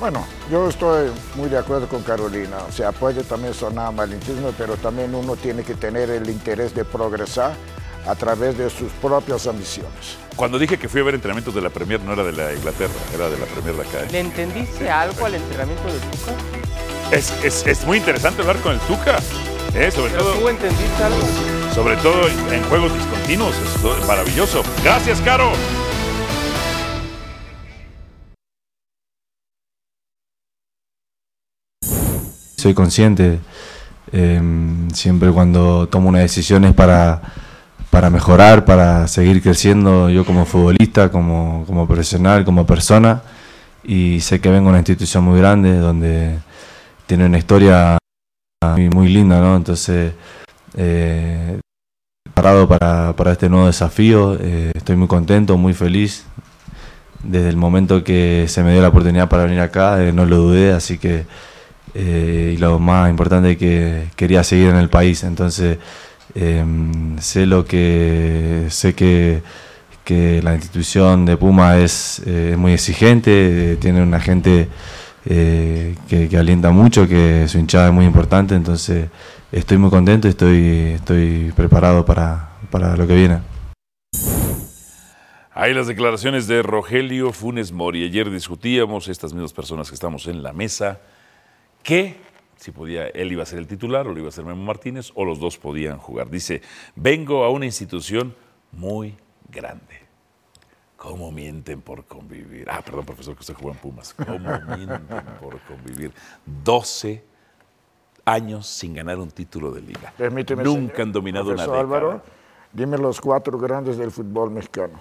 Bueno, yo estoy muy de acuerdo con Carolina. O sea, puede también sonar malinchismo, pero también uno tiene que tener el interés de progresar a través de sus propias ambiciones. cuando dije que fui a ver entrenamientos de la Premier, no era de la Inglaterra, era de la Premier de acá. ¿eh? ¿Le entendiste algo al entrenamiento del Tuca? Es, es- es muy interesante hablar con el Tuca, ¿eh? sobre, ¿Pero tú todo, entendiste algo? sobre todo en juegos discontinuos. Es maravilloso. Gracias, Caro. Soy consciente, eh, siempre cuando tomo una decisión es para, para mejorar, para seguir creciendo yo como futbolista, como, como profesional, como persona. Y sé que vengo de una institución muy grande donde tiene una historia muy, muy linda, ¿no? Entonces, eh, preparado para, para este nuevo desafío, eh, estoy muy contento, muy feliz. Desde el momento que se me dio la oportunidad para venir acá, eh, no lo dudé, así que eh, y lo más importante que quería seguir en el país. Entonces, eh, sé lo que sé que, que la institución de Puma es eh, muy exigente, eh, tiene una gente que, alienta mucho, que su hinchada es muy importante. Entonces, estoy muy contento y estoy, estoy preparado para, para lo que viene. Hay las declaraciones de Rogelio Funes Mori. Ayer discutíamos, estas mismas personas que estamos en la mesa, que si podía, él iba a ser el titular o lo iba a ser Memo Martínez, o los dos podían jugar. Dice, vengo a una institución muy grande. ¿Cómo mienten por convivir? Ah, perdón, profesor, que usted jugó en Pumas. ¿Cómo mienten por convivir? 12 años sin ganar un título de liga. Permíteme, Nunca señor. han dominado una década. Álvaro, dime los cuatro grandes del fútbol mexicano.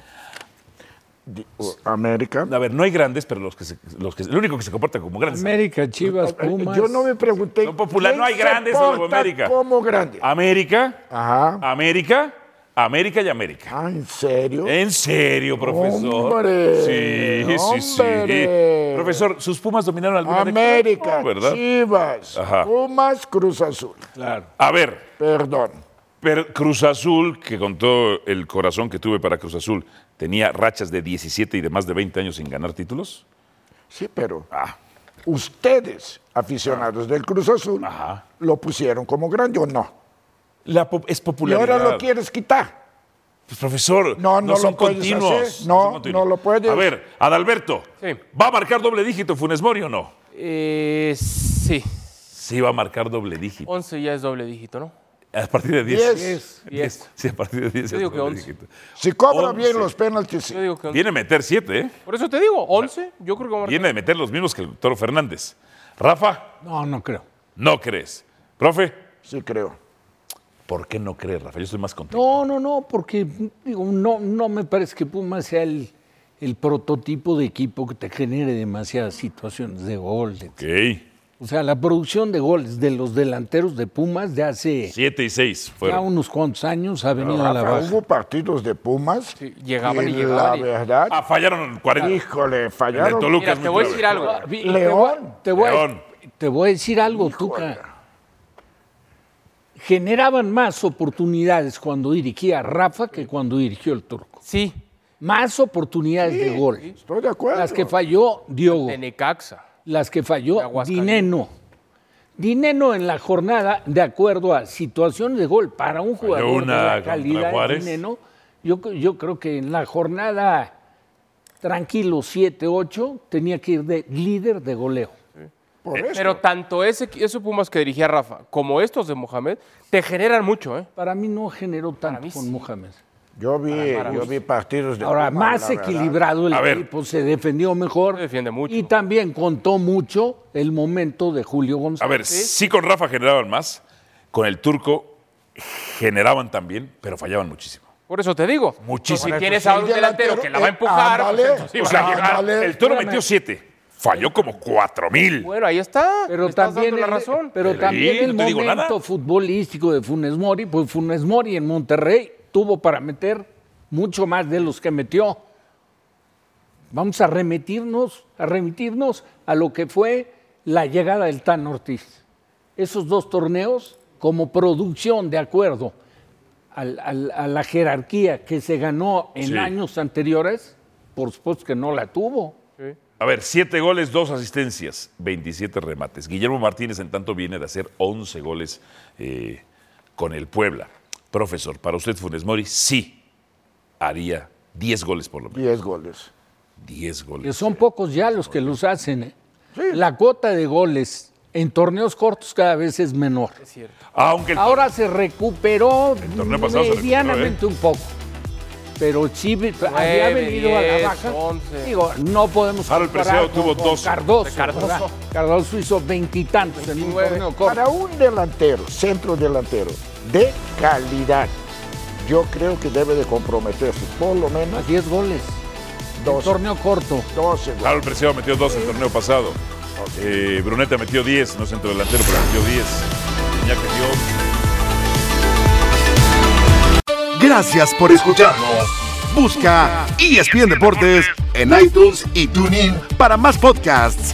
América. A ver, no hay grandes, pero los que, se- los que el único que se comporta como grandes. América, Chivas, Pumas. Yo no me pregunté. No popular, ¿quién no hay grandes en porta América. como grande? América, Ajá. América, América y América. Ah, ¿en serio? ¿En serio, profesor? Hombre, sí, sí, sí. Profesor, ¿sus Pumas dominaron alguna? América, No, ¿verdad? Chivas, Ajá. Pumas, Cruz Azul. Claro. A ver, Perdón. Cruz Azul, que con todo el corazón que tuve para Cruz Azul, tenía rachas de 17 y de más de 20 años sin ganar títulos. Sí, pero Ah, ustedes, aficionados del Cruz Azul, ajá. lo pusieron como grande o no. La po- es Y popularidad. ahora lo quieres quitar. Pues, profesor, No, no son lo continuos. hacer. No, son continuos. no lo puedes. A ver, Adalberto, Sí. ¿va a marcar doble dígito Funes Mori o no? Eh, sí. Sí, va a marcar doble dígito. 11 ya es doble dígito, ¿no? A partir de 10. Diez. 10. Sí, a partir de 10. Yo digo que doble 11. dígito. Si cobra Once. bien los penaltis, sí. Yo digo que 11. Viene a meter 7, ¿eh? Por eso te digo, 11. Yo creo que va a. Viene de meter los mismos que el Toro Fernández. Rafa, No, no creo. no crees. Profe, Sí creo. ¿por qué no crees, Rafa? Yo estoy más contento. No, no, no, porque digo, no, no me parece que Pumas sea el, el prototipo de equipo que te genere demasiadas situaciones de gol. etc. Ok. O sea, la producción de goles de los delanteros de Pumas de hace 7 y 6 ya fueron. unos cuantos años ha venido a la Rafa, baja. hubo partidos de Pumas. Sí, llegaban y La llegaban y- verdad, Ah, fallaron 40. híjole, El de fallaron. Toluca Mira, es te muy voy a decir algo. León. voy- Te voy, a- León. te voy a decir algo, Tuca. generaban más oportunidades cuando dirigía Rafa que cuando dirigió el turco. Sí. Más oportunidades Sí, de gol. Estoy de acuerdo. Las que falló Diogo. De Necaxa. Las que falló Dineno. Dineno en la jornada, de acuerdo a situaciones de gol para un jugador una de la calidad de. Dineno, yo, yo creo que en la jornada tranquilo 7-8 tenía que ir de líder de goleo. Eh, Pero tanto ese, ese Pumas que dirigía Rafa como estos de Mohamed te generan mucho, ¿eh? Para mí no generó tanto con Mohamed. Yo vi, yo vi partidos de Ahora, Puma, más equilibrado el equipo, se defendió mejor. defiende mucho. Y también contó mucho el momento de Julio González. A ver, sí con Rafa generaban más, con el turco generaban también, pero fallaban muchísimo. Por eso te digo. Muchísimo. Si tienes a un delantero que la va a empujar, pues O sea, el toro metió siete, falló como cuatro mil. Bueno, ahí está. Pero también, dando la el, razón. pero Sí, también el no momento futbolístico de Funes Mori, pues Funes Mori en Monterrey tuvo para meter mucho más de los que metió. Vamos a remitirnos, a remitirnos a lo que fue la llegada del Tan Ortiz. Esos dos torneos, como producción de acuerdo a la jerarquía que se ganó en Sí. años anteriores, por supuesto que no la tuvo. A ver, siete goles, dos asistencias, 27 remates. Guillermo Martínez, en tanto, viene de hacer 11 goles eh, con el Puebla. Profesor, para usted, Funes Mori, sí haría 10 goles por lo menos. 10 goles. 10 goles. Que son pocos ya los que los hacen. ¿eh? La cuota de goles en torneos cortos cada vez es menor. Aunque el Ahora se recuperó se recuperó, medianamente un poco. Pero sí había venido a la 10, baja. 11. Digo, no podemos Harold comparar Preciado tuvo con, con 12. Cardoso. Cardoso. Cardoso hizo veintitantos en un torneo corto. Para un delantero, centro delantero, de calidad, yo creo que debe de comprometerse por lo menos A 10 goles. En 12. torneo corto. 12 goles. Harold Preciado metió 2 en el torneo pasado. Eh, Bruneta metió 10, no centro delantero, pero metió 10. Iñaki metió 11. Gracias por escucharnos. Busca ESPN Deportes en iTunes y TuneIn para más podcasts.